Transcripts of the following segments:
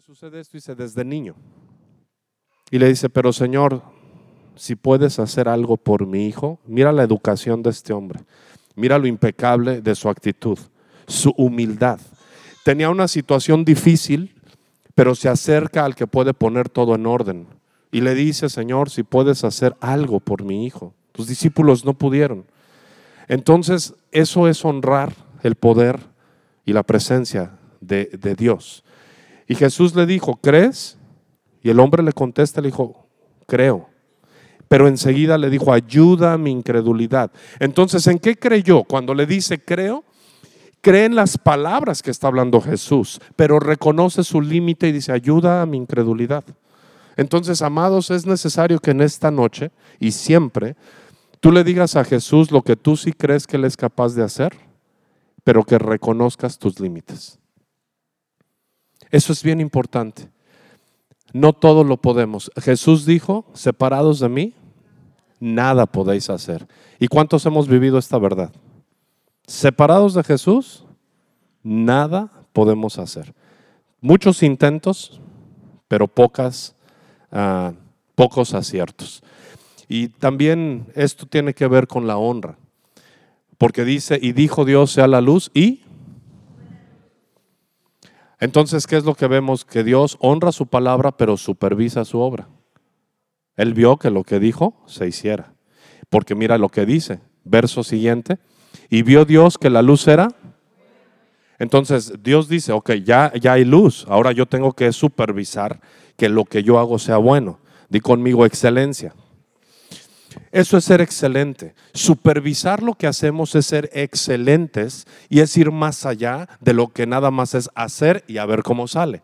sucede esto? Dice, desde niño. Y le dice, pero Señor, si puedes hacer algo por mi hijo, mira la educación de este hombre, mira lo impecable de su actitud, su humildad. Tenía una situación difícil, pero se acerca al que puede poner todo en orden. Y le dice, Señor, si puedes hacer algo por mi hijo. Tus discípulos no pudieron. Entonces, eso es honrar el poder y la presencia de, de Dios. Y Jesús le dijo, ¿crees? Y el hombre le contesta, le dijo, creo. Pero enseguida le dijo, ayuda a mi incredulidad. Entonces, ¿en qué creyó? Cuando le dice, creo, cree en las palabras que está hablando Jesús, pero reconoce su límite y dice, ayuda a mi incredulidad. Entonces, amados, es necesario que en esta noche y siempre tú le digas a Jesús lo que tú sí crees que Él es capaz de hacer, pero que reconozcas tus límites. Eso es bien importante. No todo lo podemos. Jesús dijo, separados de mí, nada podéis hacer. ¿Y cuántos hemos vivido esta verdad? Separados de Jesús, nada podemos hacer. Muchos intentos, pero pocas, uh, pocos aciertos. Y también esto tiene que ver con la honra, porque dice, y dijo Dios sea la luz y entonces, ¿qué es lo que vemos? Que Dios honra su palabra, pero supervisa su obra. Él vio que lo que dijo se hiciera. Porque mira lo que dice, verso siguiente, y vio Dios que la luz era. Entonces Dios dice, ok, ya, ya hay luz, ahora yo tengo que supervisar que lo que yo hago sea bueno. Di conmigo excelencia. Eso es ser excelente. Supervisar lo que hacemos es ser excelentes y es ir más allá de lo que nada más es hacer y a ver cómo sale.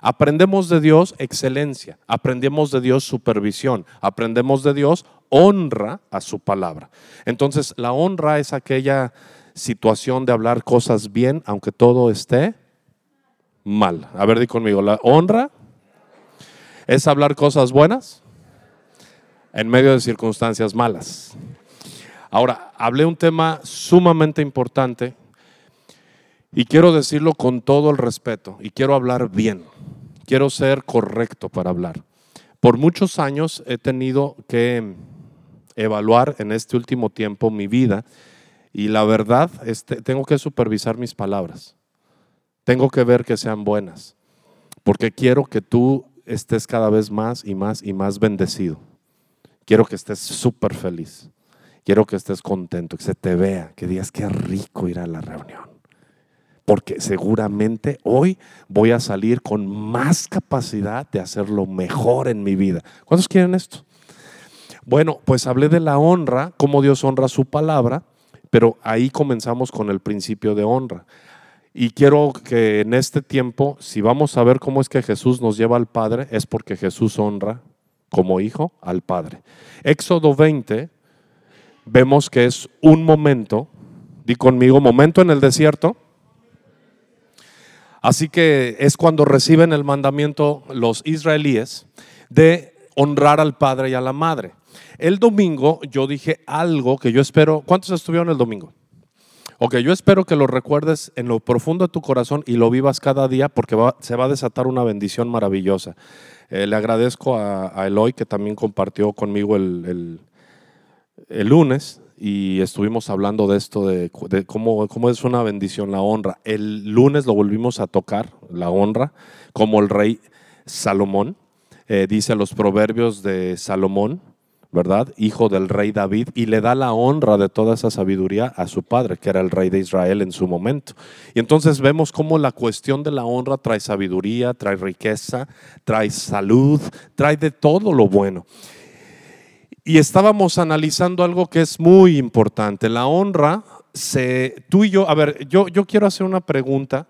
Aprendemos de Dios excelencia, aprendemos de Dios supervisión, aprendemos de Dios honra a su palabra. Entonces, la honra es aquella situación de hablar cosas bien, aunque todo esté mal. A ver, di conmigo, la honra es hablar cosas buenas en medio de circunstancias malas. Ahora, hablé un tema sumamente importante y quiero decirlo con todo el respeto y quiero hablar bien. Quiero ser correcto para hablar. Por muchos años he tenido que evaluar en este último tiempo mi vida y la verdad este, tengo que supervisar mis palabras. Tengo que ver que sean buenas, porque quiero que tú estés cada vez más y más y más bendecido. Quiero que estés súper feliz. Quiero que estés contento, que se te vea, que digas qué rico ir a la reunión. Porque seguramente hoy voy a salir con más capacidad de hacer lo mejor en mi vida. ¿Cuántos quieren esto? Bueno, pues hablé de la honra, cómo Dios honra su palabra, pero ahí comenzamos con el principio de honra. Y quiero que en este tiempo, si vamos a ver cómo es que Jesús nos lleva al Padre, es porque Jesús honra como hijo al Padre. Éxodo 20, vemos que es un momento, di conmigo, momento en el desierto. Así que es cuando reciben el mandamiento los israelíes de honrar al padre y a la madre. El domingo yo dije algo que yo espero, ¿cuántos estuvieron el domingo? Ok, yo espero que lo recuerdes en lo profundo de tu corazón y lo vivas cada día porque se va a desatar una bendición maravillosa. Eh, le agradezco a, Eloy que también compartió conmigo el, lunes y estuvimos hablando de esto, de, cómo, cómo, es una bendición la honra. El lunes lo volvimos a tocar, la honra, como el rey Salomón. Eh, dice los proverbios de Salomón, ¿verdad? Hijo del rey David, y le da la honra de toda esa sabiduría a su padre, que era el rey de Israel en su momento. Y entonces vemos cómo la cuestión de la honra trae sabiduría, trae riqueza, trae salud, trae de todo lo bueno. Y estábamos analizando algo que es muy importante. La honra, se, tú y yo, a ver, yo, yo quiero hacer una pregunta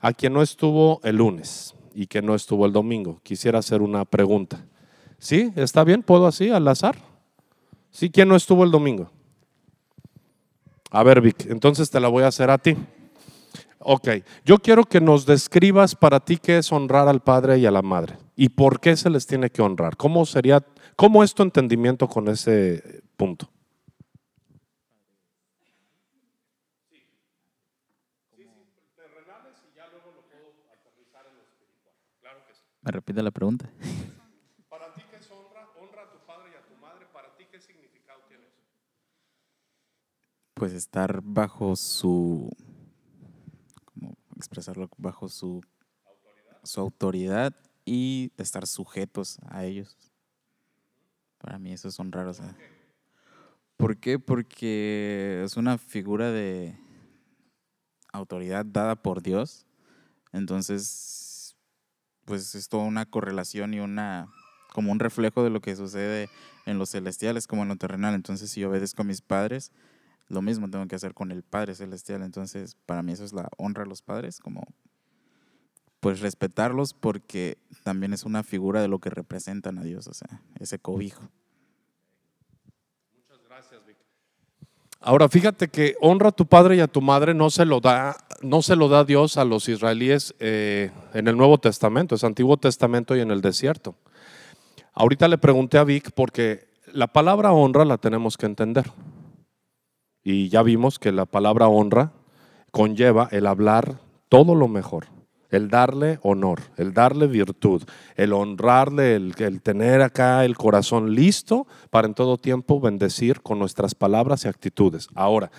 a quien no estuvo el lunes y que no estuvo el domingo. Quisiera hacer una pregunta. ¿Sí? ¿Está bien? ¿Puedo así, al azar? ¿Sí? ¿Quién no estuvo el domingo? A ver, Vic, entonces te la voy a hacer a ti. Ok, yo quiero que nos describas para ti qué es honrar al padre y a la madre y por qué se les tiene que honrar. ¿Cómo sería, cómo es tu entendimiento con ese punto? Me repite la pregunta. Para ti, ¿qué es honra? Honra a tu padre y a tu madre. Para ti, ¿qué significado tiene eso? Pues estar bajo su, ¿cómo expresarlo? Bajo su su autoridad y estar sujetos a ellos. Para mí eso es honrar. O sea. ¿Por qué? Porque es una figura de autoridad dada por Dios. Entonces, pues es toda una correlación y una como un reflejo de lo que sucede en los celestiales como en lo terrenal. Entonces, si yo obedezco a mis padres, lo mismo tengo que hacer con el Padre celestial. Entonces, para mí eso es la honra a los padres, como pues respetarlos porque también es una figura de lo que representan a Dios, o sea, ese cobijo. Muchas gracias, Vic. Ahora fíjate que honra a tu padre y a tu madre no se lo da, no se lo da Dios a los israelíes eh, en el Nuevo Testamento, es Antiguo Testamento y en el desierto. Ahorita le pregunté a Vic porque la palabra honra la tenemos que entender. Y ya vimos que la palabra honra conlleva el hablar todo lo mejor el darle honor, el darle virtud, el honrarle, el, tener acá el corazón listo para en todo tiempo bendecir con nuestras palabras y actitudes. Ahora,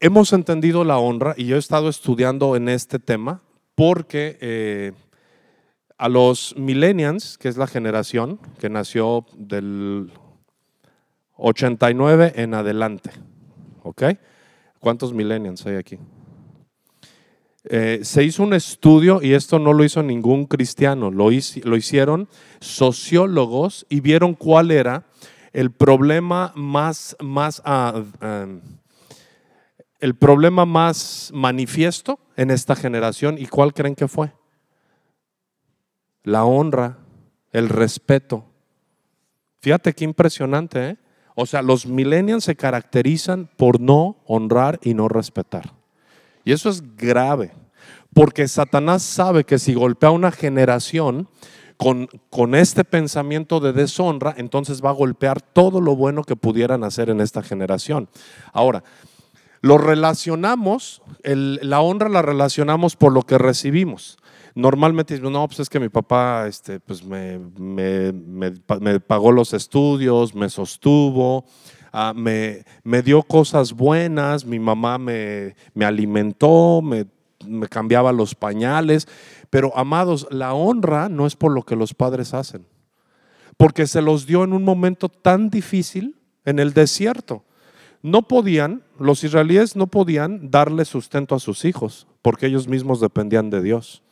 hemos entendido la honra y yo he estado estudiando en este tema porque eh, a los millennials, que es la generación que nació del 89 en adelante, ¿ok? ¿Cuántos millennials hay aquí? Eh, se hizo un estudio, y esto no lo hizo ningún cristiano, lo, lo hicieron sociólogos y vieron cuál era el problema más, más ah, em, el problema más manifiesto en esta generación y cuál creen que fue? La honra, el respeto. Fíjate qué impresionante, ¿eh? O sea, los millennials se caracterizan por no honrar y no respetar. Y eso es grave, porque Satanás sabe que si golpea a una generación con, con, este pensamiento de deshonra, entonces va a golpear todo lo bueno que pudieran hacer en esta generación. Ahora, lo relacionamos, la honra la relacionamos por lo que recibimos. Normalmente no, pues es que mi papá este, pues me, me, me pagó los estudios, me sostuvo, Ah, me, dio cosas buenas, mi mamá me, alimentó, me, me cambiaba los pañales, pero amados, la honra no es por lo que los padres hacen, porque se los dio en un momento tan difícil en el desierto. No podían, los israelíes no podían darle sustento a sus hijos, porque ellos mismos dependían de Dios.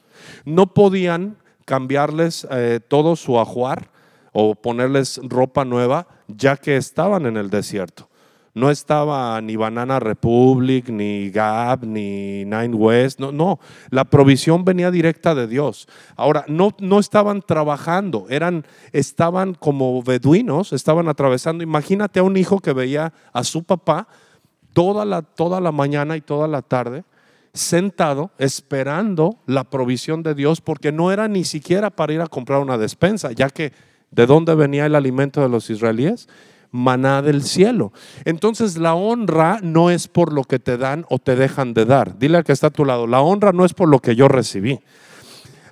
No podían cambiarles eh, todo su ajuar o ponerles ropa nueva, ya que estaban en el desierto. No estaba ni Banana Republic, ni Gap, ni Nine West. No, no, la provisión venía directa de Dios. Ahora, no, no estaban trabajando, eran, estaban como beduinos, estaban atravesando. Imagínate a un hijo que veía a su papá toda la, toda la mañana y toda la tarde sentado esperando la provisión de Dios porque no era ni siquiera para ir a comprar una despensa, ya que ¿De dónde venía el alimento de los israelíes? Maná del cielo. Entonces la honra no es por lo que te dan o te dejan de dar. Dile al que está a tu lado, la honra no es por lo que yo recibí.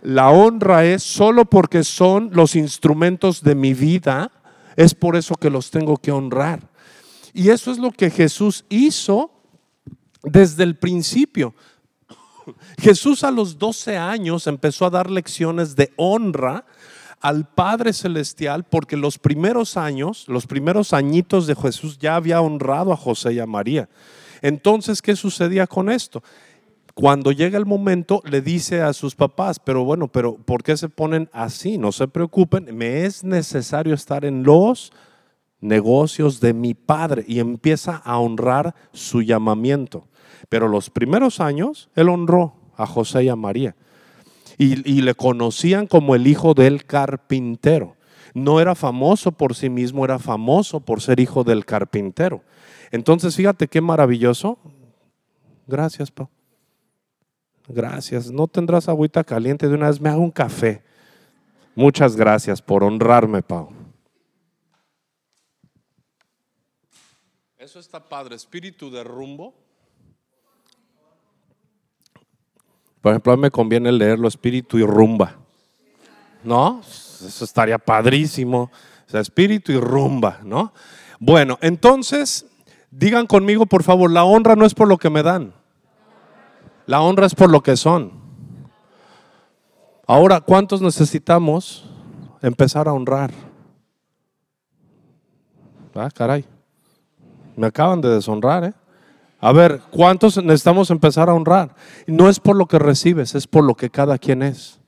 La honra es solo porque son los instrumentos de mi vida, es por eso que los tengo que honrar. Y eso es lo que Jesús hizo desde el principio. Jesús a los 12 años empezó a dar lecciones de honra al Padre Celestial porque los primeros años, los primeros añitos de Jesús ya había honrado a José y a María. Entonces, ¿qué sucedía con esto? Cuando llega el momento, le dice a sus papás, pero bueno, pero ¿por qué se ponen así? No se preocupen, me es necesario estar en los negocios de mi padre y empieza a honrar su llamamiento. Pero los primeros años, él honró a José y a María y, le conocían como el hijo del carpintero. No era famoso por sí mismo, era famoso por ser hijo del carpintero. Entonces, fíjate qué maravilloso. Gracias, Pau. Gracias. No tendrás agüita caliente de una vez, me hago un café. Muchas gracias por honrarme, Pau. Eso está padre, espíritu de rumbo. Por ejemplo, a mí me conviene leerlo espíritu y rumba. ¿no? Eso estaría padrísimo. O sea, espíritu y rumba, ¿no? Bueno, entonces, digan conmigo, por favor, la honra no es por lo que me dan. La honra es por lo que son. Ahora, ¿cuántos necesitamos empezar a honrar? Ah, caray. Me acaban de deshonrar, ¿eh? A ver, ¿cuántos necesitamos empezar a honrar? No es por lo que recibes, es por lo que cada quien es.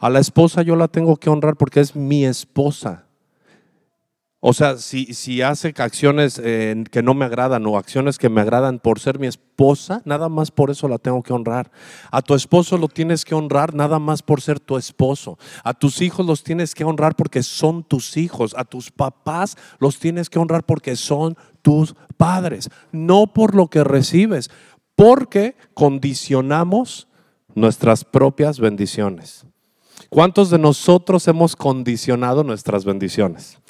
A la esposa yo la tengo que honrar porque es mi esposa. O sea, si, si hace acciones eh, que no me agradan o acciones que me agradan por ser mi esposa, nada más por eso la tengo que honrar. A tu esposo lo tienes que honrar nada más por ser tu esposo. A tus hijos los tienes que honrar porque son tus hijos. A tus papás los tienes que honrar porque son tus padres. No por lo que recibes, porque condicionamos nuestras propias bendiciones. ¿Cuántos de nosotros hemos condicionado nuestras bendiciones?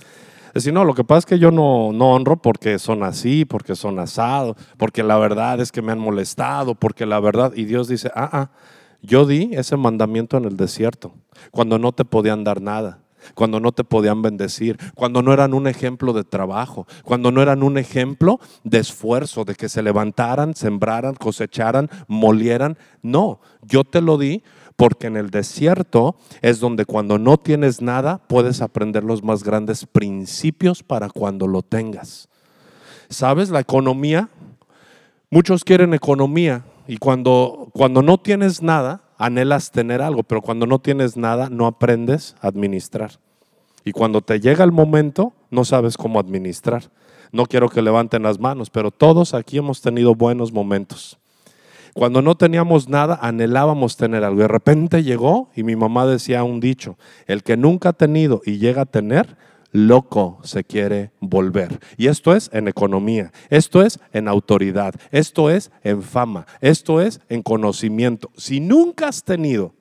Decir, no, lo que pasa es que yo no, no honro porque son así, porque son asados, porque la verdad es que me han molestado, porque la verdad, y Dios dice, ah, ah, yo di ese mandamiento en el desierto, cuando no te podían dar nada cuando no te podían bendecir, cuando no eran un ejemplo de trabajo, cuando no eran un ejemplo de esfuerzo, de que se levantaran, sembraran, cosecharan, molieran. No, yo te lo di porque en el desierto es donde cuando no tienes nada puedes aprender los más grandes principios para cuando lo tengas. ¿Sabes? La economía, muchos quieren economía y cuando, cuando no tienes nada, anhelas tener algo, pero cuando no tienes nada, no aprendes a administrar. Y cuando te llega el momento, no sabes cómo administrar. No quiero que levanten las manos, pero todos aquí hemos tenido buenos momentos. Cuando no teníamos nada, anhelábamos tener algo. De repente llegó y mi mamá decía un dicho, el que nunca ha tenido y llega a tener, loco se quiere volver. Y esto es en economía, esto es en autoridad, esto es en fama, esto es en conocimiento. Si nunca has tenido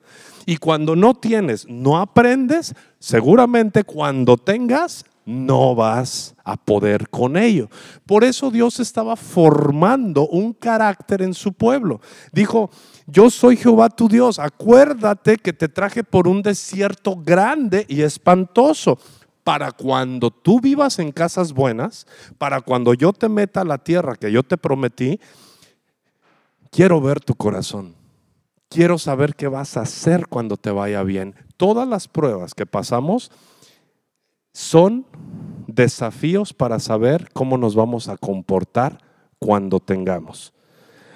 y cuando no tienes, no aprendes, seguramente cuando tengas, no vas a poder con ello. Por eso Dios estaba formando un carácter en su pueblo. Dijo, yo soy Jehová tu Dios, acuérdate que te traje por un desierto grande y espantoso. Para cuando tú vivas en casas buenas, para cuando yo te meta a la tierra que yo te prometí, quiero ver tu corazón. Quiero saber qué vas a hacer cuando te vaya bien. Todas las pruebas que pasamos son desafíos para saber cómo nos vamos a comportar cuando tengamos.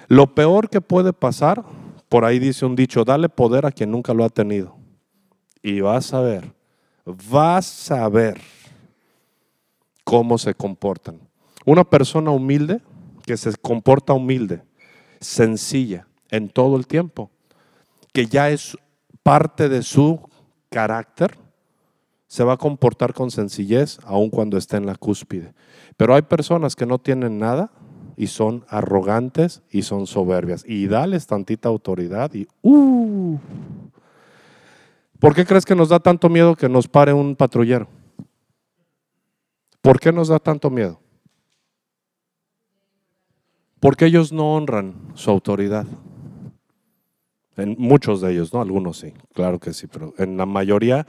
Lo peor que puede pasar, por ahí dice un dicho, dale poder a quien nunca lo ha tenido. Y vas a ver, vas a ver cómo se comportan. Una persona humilde, que se comporta humilde, sencilla, en todo el tiempo, que ya es parte de su carácter, se va a comportar con sencillez aun cuando esté en la cúspide. Pero hay personas que no tienen nada y son arrogantes y son soberbias. Y dales tantita autoridad y uh. ¿Por qué crees que nos da tanto miedo que nos pare un patrullero? ¿Por qué nos da tanto miedo? Porque ellos no honran su autoridad. En muchos de ellos, ¿no? Algunos sí, claro que sí, pero en la mayoría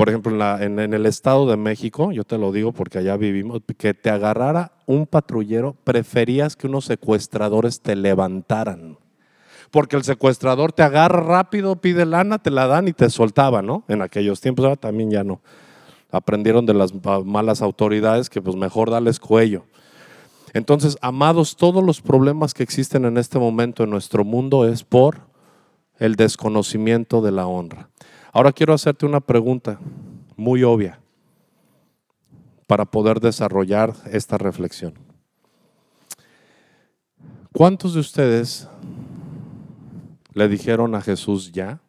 por ejemplo, en, el Estado de México, yo te lo digo porque allá vivimos, que te agarrara un patrullero, preferías que unos secuestradores te levantaran. Porque el secuestrador te agarra rápido, pide lana, te la dan y te soltaba, ¿no? En aquellos tiempos, ahora también ya no. Aprendieron de las malas autoridades que pues mejor darles cuello. Entonces, amados, todos los problemas que existen en este momento en nuestro mundo es por el desconocimiento de la honra. Ahora quiero hacerte una pregunta muy obvia para poder desarrollar esta reflexión. ¿Cuántos de ustedes le dijeron a Jesús ya,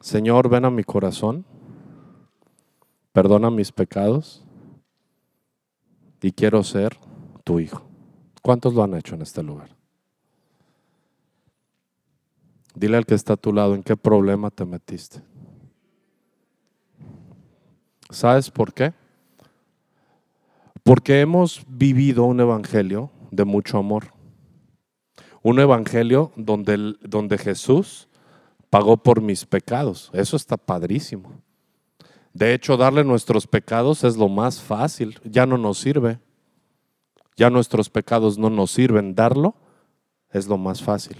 Señor, ven a mi corazón, perdona mis pecados y quiero ser tu hijo? ¿Cuántos lo han hecho en este lugar? Dile al que está a tu lado en qué problema te metiste. ¿Sabes por qué? Porque hemos vivido un evangelio de mucho amor. Un evangelio donde, donde Jesús pagó por mis pecados. Eso está padrísimo. De hecho, darle nuestros pecados es lo más fácil, ya no nos sirve. Ya nuestros pecados no nos sirven, darlo es lo más fácil.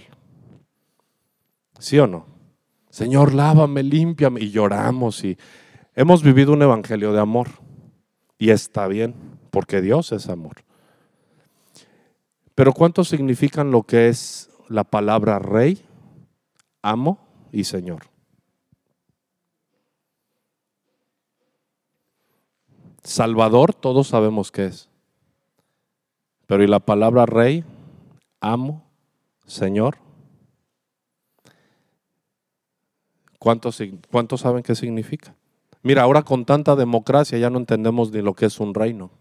¿Sí o no? Señor, lávame, límpiame. Y lloramos y hemos vivido un evangelio de amor. Y está bien, porque Dios es amor. Pero ¿cuánto significan lo que es la palabra rey, amo y señor? Salvador, todos sabemos qué es. Pero ¿y la palabra rey, amo, señor? ¿Cuántos, ¿Cuántos saben qué significa? Mira, ahora con tanta democracia ya no entendemos ni lo que es un reino.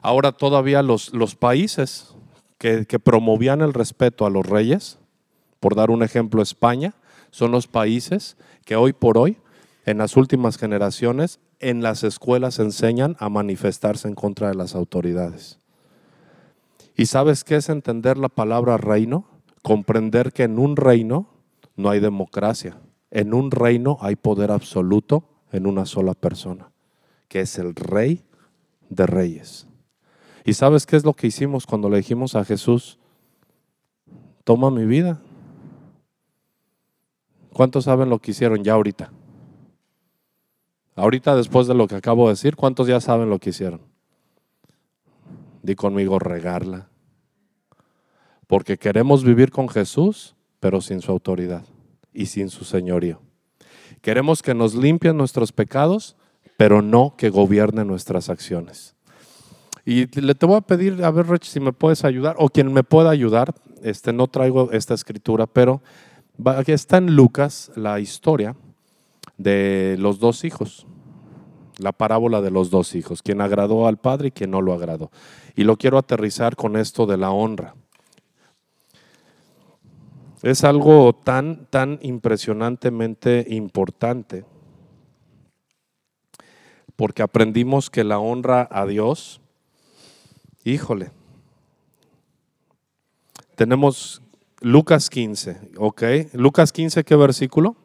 Ahora todavía los, los países que, que promovían el respeto a los reyes, por dar un ejemplo España, son los países que hoy por hoy, en las últimas generaciones, en las escuelas enseñan a manifestarse en contra de las autoridades. ¿Y sabes qué es entender la palabra reino? Comprender que en un reino no hay democracia. En un reino hay poder absoluto en una sola persona, que es el rey de reyes. ¿Y sabes qué es lo que hicimos cuando le dijimos a Jesús, toma mi vida? ¿Cuántos saben lo que hicieron ya ahorita? Ahorita después de lo que acabo de decir, ¿cuántos ya saben lo que hicieron? Di conmigo regarla. Porque queremos vivir con Jesús, pero sin su autoridad y sin su señorío. Queremos que nos limpien nuestros pecados, pero no que gobierne nuestras acciones. Y le te voy a pedir, a ver, Rich, si me puedes ayudar, o quien me pueda ayudar, este, no traigo esta escritura, pero aquí está en Lucas la historia de los dos hijos, la parábola de los dos hijos, quien agradó al padre y quien no lo agradó. Y lo quiero aterrizar con esto de la honra. Es algo tan, tan impresionantemente importante, porque aprendimos que la honra a Dios, híjole, tenemos Lucas 15, ¿ok? Lucas 15, ¿qué versículo?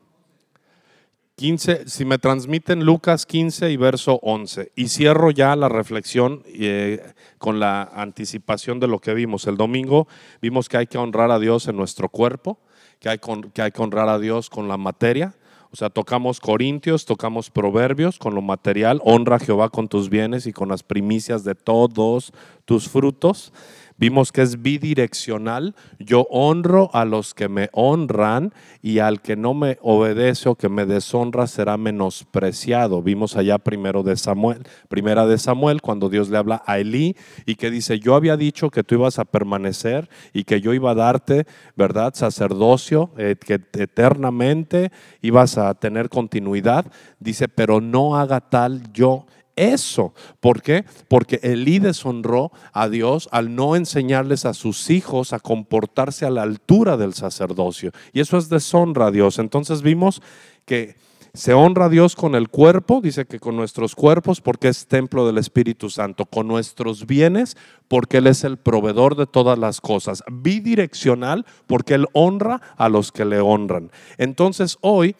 15, si me transmiten Lucas 15 y verso 11. Y cierro ya la reflexión eh, con la anticipación de lo que vimos. El domingo vimos que hay que honrar a Dios en nuestro cuerpo, que hay, que hay que honrar a Dios con la materia. O sea, tocamos Corintios, tocamos Proverbios con lo material, honra a Jehová con tus bienes y con las primicias de todos tus frutos. Vimos que es bidireccional. Yo honro a los que me honran y al que no me obedece o que me deshonra será menospreciado. Vimos allá primero de Samuel, primera de Samuel, cuando Dios le habla a Elí y que dice, yo había dicho que tú ibas a permanecer y que yo iba a darte, ¿verdad? Sacerdocio, eh, que eternamente ibas a tener continuidad. Dice, pero no haga tal yo eso. ¿Por qué? Porque Elí deshonró a Dios al no enseñarles a sus hijos a comportarse a la altura del sacerdocio. Y eso es deshonra a Dios. Entonces vimos que se honra a Dios con el cuerpo, dice que con nuestros cuerpos, porque es templo del Espíritu Santo, con nuestros bienes, porque Él es el proveedor de todas las cosas, bidireccional, porque Él honra a los que le honran. Entonces hoy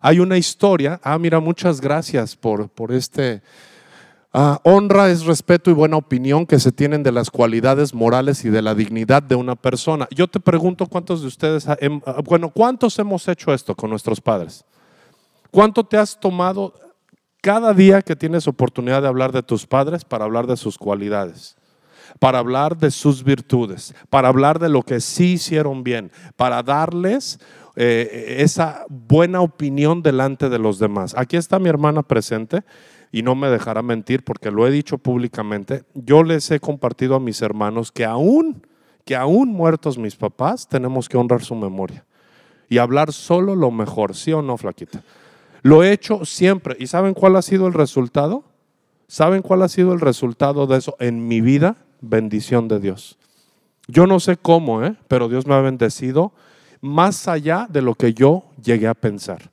hay una historia, ah, mira, muchas gracias por, por este Ah, honra es respeto y buena opinión que se tienen de las cualidades morales y de la dignidad de una persona. Yo te pregunto cuántos de ustedes, ah, bueno, ¿cuántos hemos hecho esto con nuestros padres? ¿Cuánto te has tomado cada día que tienes oportunidad de hablar de tus padres para hablar de sus cualidades? para hablar de sus virtudes, para hablar de lo que sí hicieron bien, para darles eh, esa buena opinión delante de los demás. Aquí está mi hermana presente y no me dejará mentir porque lo he dicho públicamente, yo les he compartido a mis hermanos que aún, que aún muertos mis papás, tenemos que honrar su memoria y hablar solo lo mejor, ¿sí o no, flaquita? Lo he hecho siempre. ¿Y saben cuál ha sido el resultado? ¿Saben cuál ha sido el resultado de eso en mi vida? Bendición de Dios. Yo no sé cómo, ¿eh? pero Dios me ha bendecido más allá de lo que yo llegué a pensar.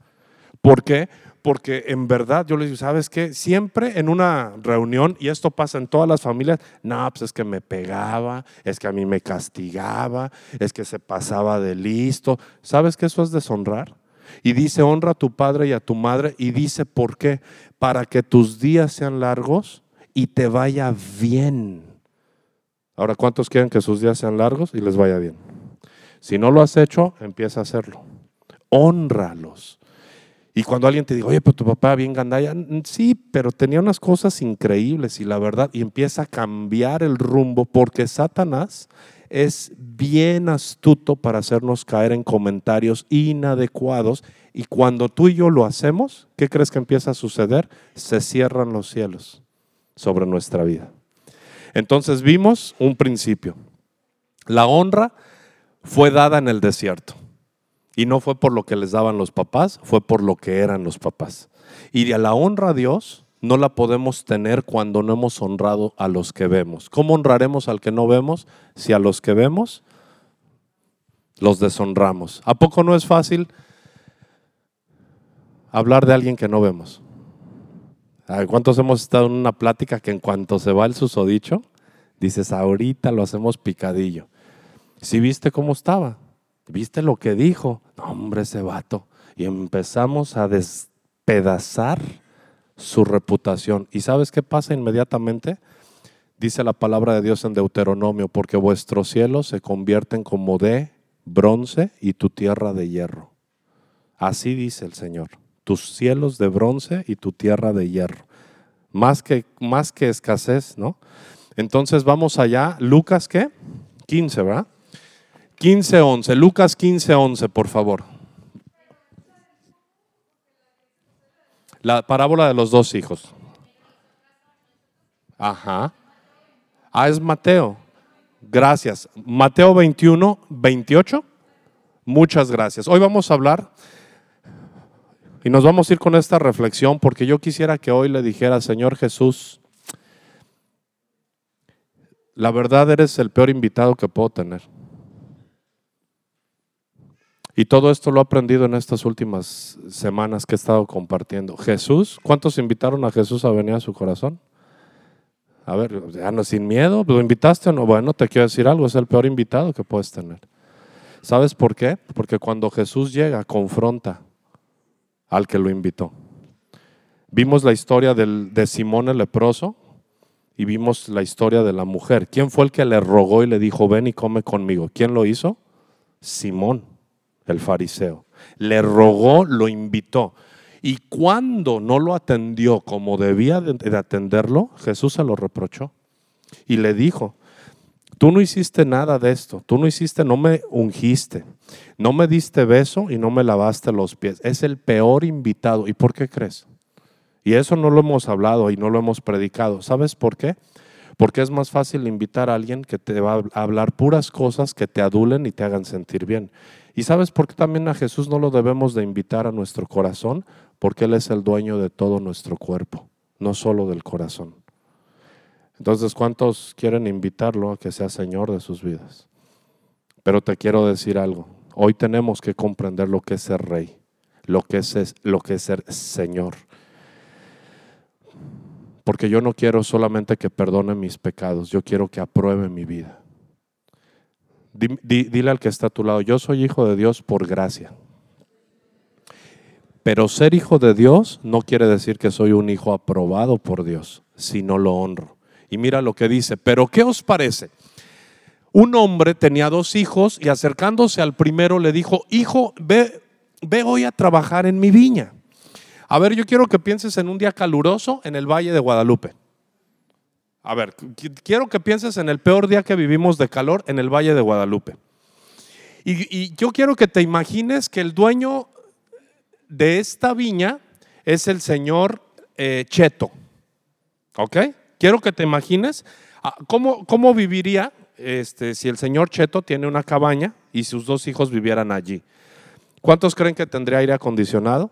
¿Por qué? porque en verdad yo les digo, ¿sabes qué? Siempre en una reunión, y esto pasa en todas las familias, no, pues es que me pegaba, es que a mí me castigaba, es que se pasaba de listo. ¿Sabes que eso es deshonrar? Y dice, honra a tu padre y a tu madre, y dice, ¿por qué? Para que tus días sean largos y te vaya bien. Ahora, ¿cuántos quieren que sus días sean largos y les vaya bien? Si no lo has hecho, empieza a hacerlo. Honralos. Y cuando alguien te diga, oye, pero tu papá bien gandaya, sí, pero tenía unas cosas increíbles y la verdad, y empieza a cambiar el rumbo porque Satanás es bien astuto para hacernos caer en comentarios inadecuados y cuando tú y yo lo hacemos, ¿qué crees que empieza a suceder? Se cierran los cielos sobre nuestra vida. Entonces vimos un principio. La honra fue dada en el desierto. Y no fue por lo que les daban los papás, fue por lo que eran los papás. Y a la honra a Dios no la podemos tener cuando no hemos honrado a los que vemos. ¿Cómo honraremos al que no vemos si a los que vemos los deshonramos? ¿A poco no es fácil hablar de alguien que no vemos? ¿Cuántos hemos estado en una plática que en cuanto se va el susodicho, dices, ahorita lo hacemos picadillo? Si viste cómo estaba, viste lo que dijo, hombre, ese vato. Y empezamos a despedazar su reputación. ¿Y sabes qué pasa inmediatamente? Dice la palabra de Dios en Deuteronomio, porque vuestros cielos se convierten como de bronce y tu tierra de hierro. Así dice el Señor, tus cielos de bronce y tu tierra de hierro. Más que, más que escasez, ¿no? Entonces vamos allá, Lucas, ¿qué? 15, ¿verdad? 15, 11, Lucas 15, 11, por favor. La parábola de los dos hijos. Ajá. Ah, es Mateo. Gracias. Mateo 21, 28. Muchas gracias. Hoy vamos a hablar y nos vamos a ir con esta reflexión porque yo quisiera que hoy le dijera, Señor Jesús, la verdad eres el peor invitado que puedo tener. Y todo esto lo he aprendido en estas últimas semanas que he estado compartiendo. Jesús, ¿cuántos invitaron a Jesús a venir a su corazón? A ver, ya no sin miedo, ¿lo invitaste o no? Bueno, te quiero decir algo, es el peor invitado que puedes tener. ¿Sabes por qué? Porque cuando Jesús llega, confronta al que lo invitó. Vimos la historia de Simón el leproso y vimos la historia de la mujer. ¿Quién fue el que le rogó y le dijo, ven y come conmigo? ¿Quién lo hizo? Simón el fariseo. Le rogó, lo invitó. Y cuando no lo atendió como debía de atenderlo, Jesús se lo reprochó. Y le dijo, tú no hiciste nada de esto, tú no hiciste, no me ungiste, no me diste beso y no me lavaste los pies. Es el peor invitado. ¿Y por qué crees? Y eso no lo hemos hablado y no lo hemos predicado. ¿Sabes por qué? Porque es más fácil invitar a alguien que te va a hablar puras cosas que te adulen y te hagan sentir bien. ¿Y sabes por qué también a Jesús no lo debemos de invitar a nuestro corazón? Porque Él es el dueño de todo nuestro cuerpo, no solo del corazón. Entonces, ¿cuántos quieren invitarlo a que sea Señor de sus vidas? Pero te quiero decir algo. Hoy tenemos que comprender lo que es ser rey, lo que es, lo que es ser Señor. Porque yo no quiero solamente que perdone mis pecados, yo quiero que apruebe mi vida dile al que está a tu lado, yo soy hijo de Dios por gracia. Pero ser hijo de Dios no quiere decir que soy un hijo aprobado por Dios, si no lo honro. Y mira lo que dice, pero ¿qué os parece? Un hombre tenía dos hijos y acercándose al primero le dijo, hijo, ve, ve hoy a trabajar en mi viña. A ver, yo quiero que pienses en un día caluroso en el Valle de Guadalupe. A ver, quiero que pienses en el peor día que vivimos de calor en el Valle de Guadalupe. Y, yo quiero que te imagines que el dueño de esta viña es el señor eh, Cheto. ¿Ok? Quiero que te imagines ah, cómo, cómo viviría este, si el señor Cheto tiene una cabaña y sus dos hijos vivieran allí. ¿Cuántos creen que tendría aire acondicionado?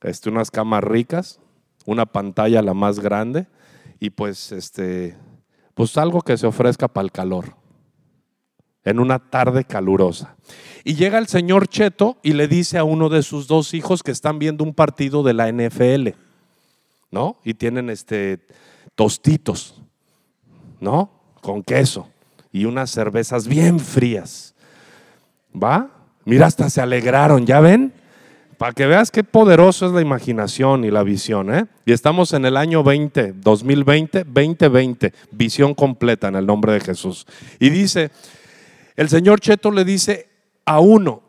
Este, unas camas ricas, una pantalla la más grande y pues este pues algo que se ofrezca para el calor. en una tarde calurosa. Y llega el señor Cheto y le dice a uno de sus dos hijos que están viendo un partido de la NFL, ¿no? Y tienen este tostitos, ¿no? Con queso y unas cervezas bien frías. ¿Va? Mira, hasta se alegraron, ¿ya ven? Para que veas qué poderoso es la imaginación y la visión, ¿eh? Y estamos en el año 20, 2020, 2020, visión completa en el nombre de Jesús. Y dice, el señor Cheto le dice a uno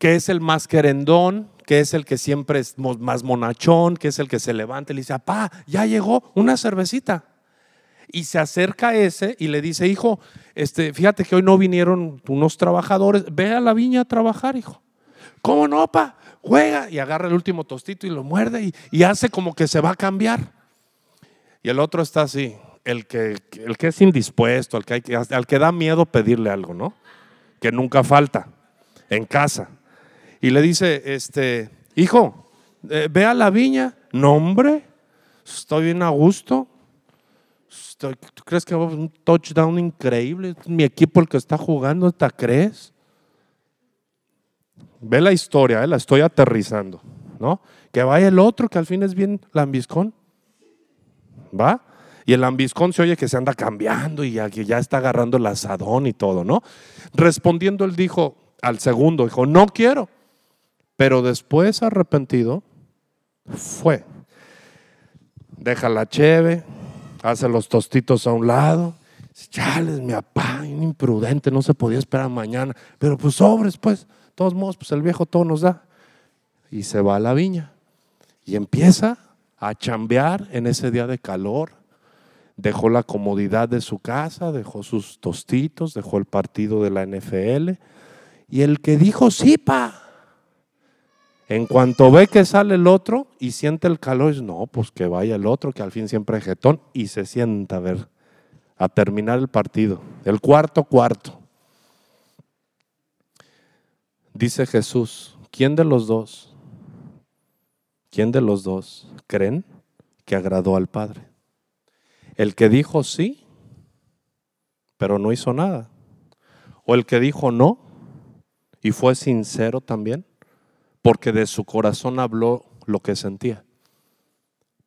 que es el más querendón, que es el que siempre es más monachón, que es el que se levanta y le dice, papá, ya llegó una cervecita. Y se acerca a ese y le dice, hijo, este, fíjate que hoy no vinieron unos trabajadores, ve a la viña a trabajar, hijo. ¿Cómo no, pa? Juega y agarra el último tostito y lo muerde y, hace como que se va a cambiar. Y el otro está así, el que, el que es indispuesto, el que, al que da miedo pedirle algo, ¿no? Que nunca falta en casa. Y le dice, este, hijo, eh, ve a la viña. No, hombre, estoy bien a gusto. ¿Tú crees que va un touchdown increíble? mi equipo el que está jugando, ¿te crees? Ve la historia, eh, la estoy aterrizando, ¿no? Que vaya el otro que al fin es bien lambiscón. ¿Va? Y el lambiscón se oye que se anda cambiando y ya, ya está agarrando el asadón y todo, ¿no? Respondiendo, él dijo al segundo, dijo, no quiero. Pero después arrepentido, fue. Deja la cheve, hace los tostitos a un lado. Chales, mi papá, imprudente, no se podía esperar mañana. Pero pues sobres, pues, todos modos, pues el viejo todo nos da. Y se va a la viña. Y empieza a chambear en ese día de calor. Dejó la comodidad de su casa, dejó sus tostitos, dejó el partido de la NFL. Y el que dijo, sí, pa, en cuanto ve que sale el otro y siente el calor, dice, no, pues que vaya el otro, que al fin siempre es jetón, y se sienta a ver, a terminar el partido. El cuarto cuarto. Dice Jesús, ¿quién de los dos? ¿Quién de los dos creen que agradó al Padre? ¿El que dijo sí, pero no hizo nada? ¿O el que dijo no y fue sincero también? porque de su corazón habló lo que sentía.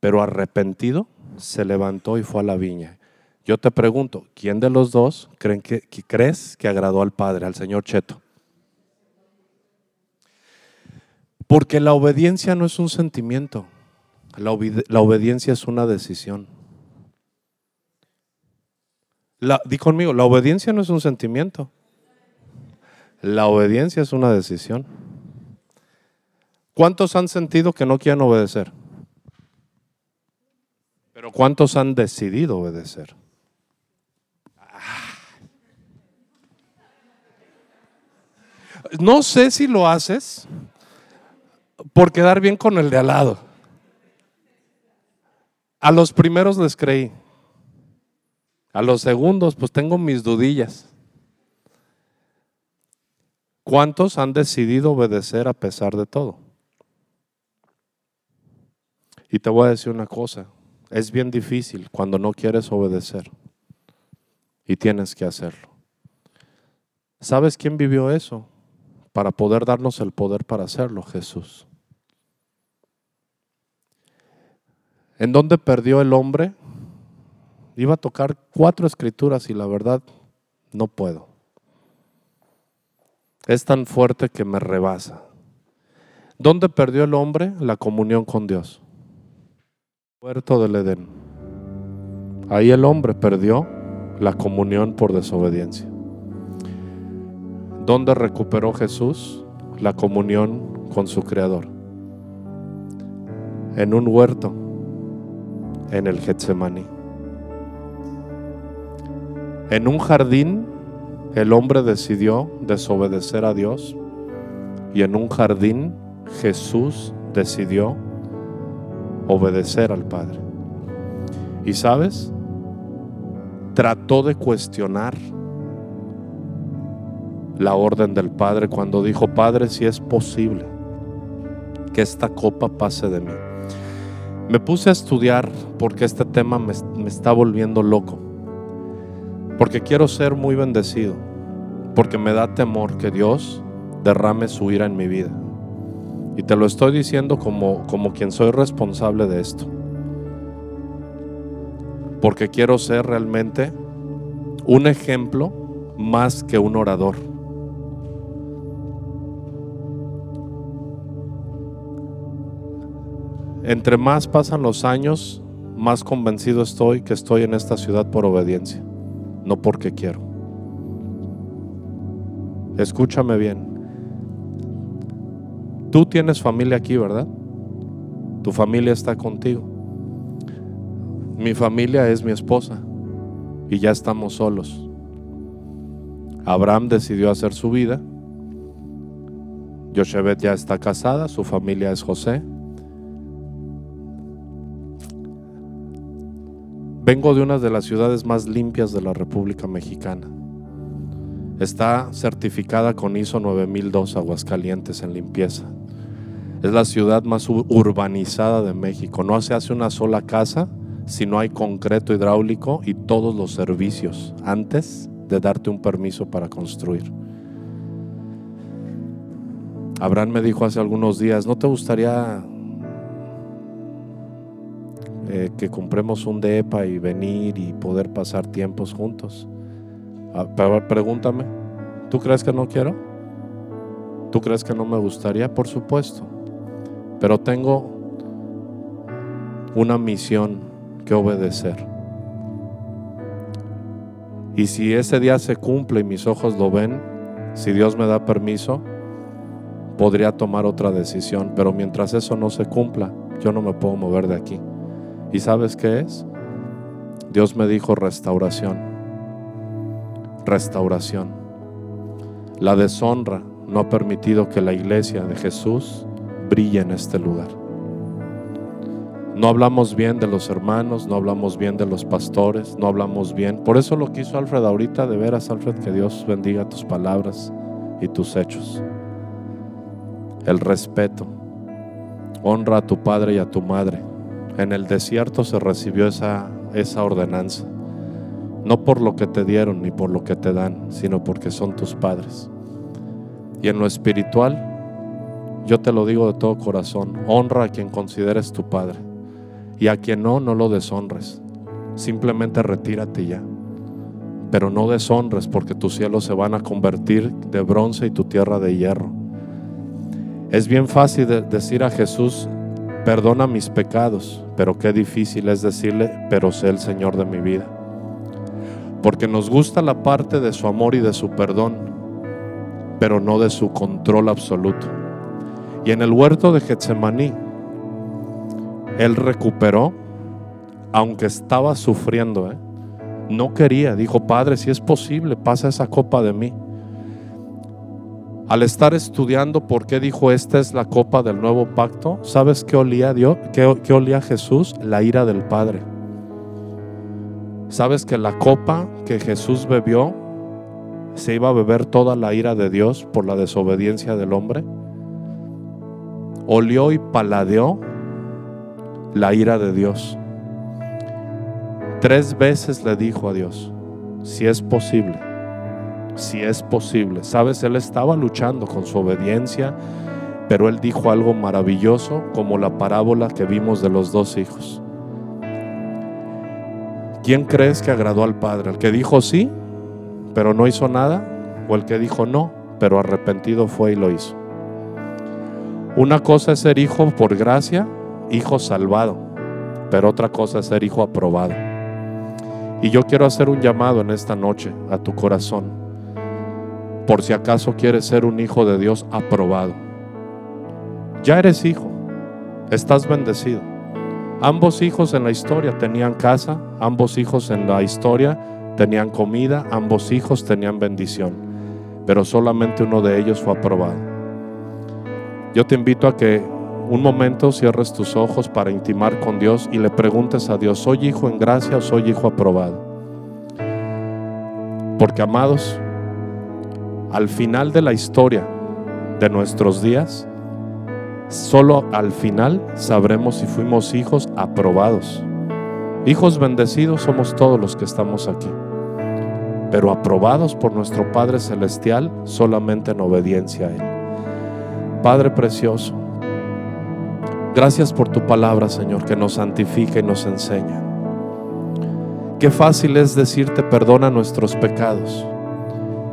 Pero arrepentido se levantó y fue a la viña. Yo te pregunto, ¿quién de los dos creen que, crees que agradó al Padre, al Señor Cheto? Porque la obediencia no es un sentimiento, la, obediencia es una decisión. La, di conmigo, la obediencia no es un sentimiento, la obediencia es una decisión. ¿Cuántos han sentido que no quieren obedecer? Pero ¿cuántos han decidido obedecer? No sé si lo haces por quedar bien con el de al lado. A los primeros les creí. A los segundos, pues tengo mis dudillas. ¿Cuántos han decidido obedecer a pesar de todo? Y te voy a decir una cosa, es bien difícil cuando no quieres obedecer y tienes que hacerlo. ¿Sabes quién vivió eso? Para poder darnos el poder para hacerlo, Jesús. ¿En dónde perdió el hombre? Iba a tocar cuatro escrituras y la verdad no puedo. Es tan fuerte que me rebasa. ¿Dónde perdió el hombre la comunión con Dios? Huerto del Edén. Ahí el hombre perdió la comunión por desobediencia. ¿Dónde recuperó Jesús la comunión con su Creador? En un huerto, en el Getsemaní. En un jardín, el hombre decidió desobedecer a Dios y en un jardín Jesús decidió obedecer al Padre. Y sabes, trató de cuestionar la orden del Padre cuando dijo, Padre, si es posible que esta copa pase de mí. Me puse a estudiar porque este tema me, está volviendo loco. Porque quiero ser muy bendecido. porque me da temor que Dios derrame su ira en mi vida. Y te lo estoy diciendo como, como quien soy responsable de esto. Porque quiero ser realmente un ejemplo más que un orador. Entre más pasan los años, más convencido estoy que estoy en esta ciudad por obediencia, no porque quiero. Escúchame bien. Tú tienes familia aquí, ¿verdad? Tu familia está contigo. Mi familia es mi esposa y ya estamos solos. Abraham decidió hacer su vida. Yoshebet ya está casada, su familia es José. Vengo de una de las ciudades más limpias de la República Mexicana. Está certificada con ISO 9002 Aguascalientes en limpieza. Es la ciudad más urbanizada de México. No se hace una sola casa si no hay concreto hidráulico y todos los servicios antes de darte un permiso para construir. Abraham me dijo hace algunos días, ¿no te gustaría eh, que compremos un DEPA y venir y poder pasar tiempos juntos. Ah, pregúntame, ¿tú crees que no quiero? ¿Tú crees que no me gustaría? Por supuesto. Pero tengo una misión que obedecer. Y si ese día se cumple y mis ojos lo ven, si Dios me da permiso, podría tomar otra decisión. Pero mientras eso no se cumpla, yo no me puedo mover de aquí. ¿Y sabes qué es? Dios me dijo restauración. Restauración. La deshonra no ha permitido que la iglesia de Jesús brille en este lugar. No hablamos bien de los hermanos, no hablamos bien de los pastores, no hablamos bien. Por eso lo que hizo Alfred ahorita, de veras, Alfred, que Dios bendiga tus palabras y tus hechos. El respeto. Honra a tu padre y a tu madre. En el desierto se recibió esa, esa ordenanza. No por lo que te dieron ni por lo que te dan, sino porque son tus padres. Y en lo espiritual, yo te lo digo de todo corazón, honra a quien consideres tu padre. Y a quien no, no lo deshonres. Simplemente retírate ya. Pero no deshonres porque tus cielos se van a convertir de bronce y tu tierra de hierro. Es bien fácil decir a Jesús, perdona mis pecados, pero qué difícil es decirle, pero sé el Señor de mi vida. Porque nos gusta la parte de su amor y de su perdón, pero no de su control absoluto. Y en el huerto de Getsemaní, Él recuperó, aunque estaba sufriendo, ¿eh? no quería, dijo, Padre, si es posible, pasa esa copa de mí. Al estar estudiando por qué dijo esta es la copa del nuevo pacto, ¿sabes qué olía Dios? ¿Qué, olía Jesús? La ira del Padre. ¿Sabes que la copa que Jesús bebió se iba a beber toda la ira de Dios por la desobediencia del hombre? Olió y paladeó la ira de Dios. Tres veces le dijo a Dios, si es posible, si es posible. Sabes, él estaba luchando con su obediencia, pero él dijo algo maravilloso como la parábola que vimos de los dos hijos. ¿Quién crees que agradó al Padre? ¿El que dijo sí, pero no hizo nada? ¿O el que dijo no, pero arrepentido fue y lo hizo? Una cosa es ser hijo por gracia, hijo salvado, pero otra cosa es ser hijo aprobado. Y yo quiero hacer un llamado en esta noche a tu corazón por si acaso quieres ser un hijo de Dios aprobado. Ya eres hijo, estás bendecido. Ambos hijos en la historia tenían casa, ambos hijos en la historia tenían comida, ambos hijos tenían bendición, pero solamente uno de ellos fue aprobado. Yo te invito a que un momento cierres tus ojos para intimar con Dios y le preguntes a Dios, ¿soy hijo en gracia o soy hijo aprobado? Porque amados, al final de la historia de nuestros días, solo al final sabremos si fuimos hijos aprobados. Hijos bendecidos somos todos los que estamos aquí. pero aprobados por nuestro Padre Celestial solamente en obediencia a Él. Padre precioso, gracias por tu palabra, Señor, que nos santifica y nos enseña. Qué fácil es decirte perdona nuestros pecados,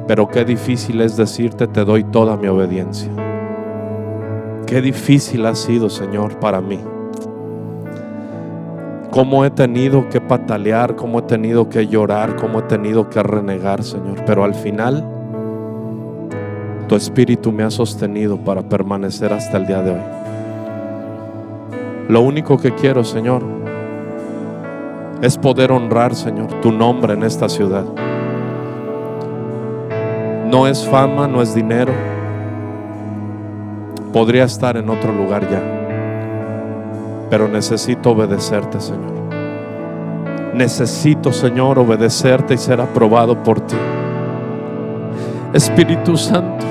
pero qué difícil es decirte te doy toda mi obediencia. Qué difícil ha sido, Señor, para mí. Cómo he tenido que patalear, cómo he tenido que llorar, cómo he tenido que renegar, Señor. Pero al final, tu Espíritu me ha sostenido para permanecer hasta el día de hoy. Lo único que quiero, Señor, es poder honrar, Señor, tu nombre en esta ciudad. No es fama, no es dinero. Podría estar en otro lugar ya. Pero necesito obedecerte, Señor. Necesito, Señor, obedecerte y ser aprobado por ti. Espíritu Santo,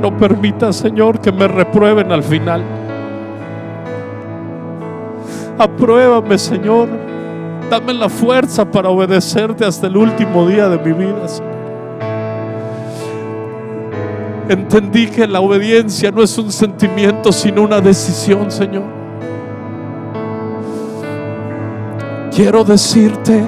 no permita, Señor, que me reprueben al final. Apruébame, Señor. Dame la fuerza para obedecerte hasta el último día de mi vida, Señor. Entendí que la obediencia no es un sentimiento, sino una decisión, Señor. Quiero decirte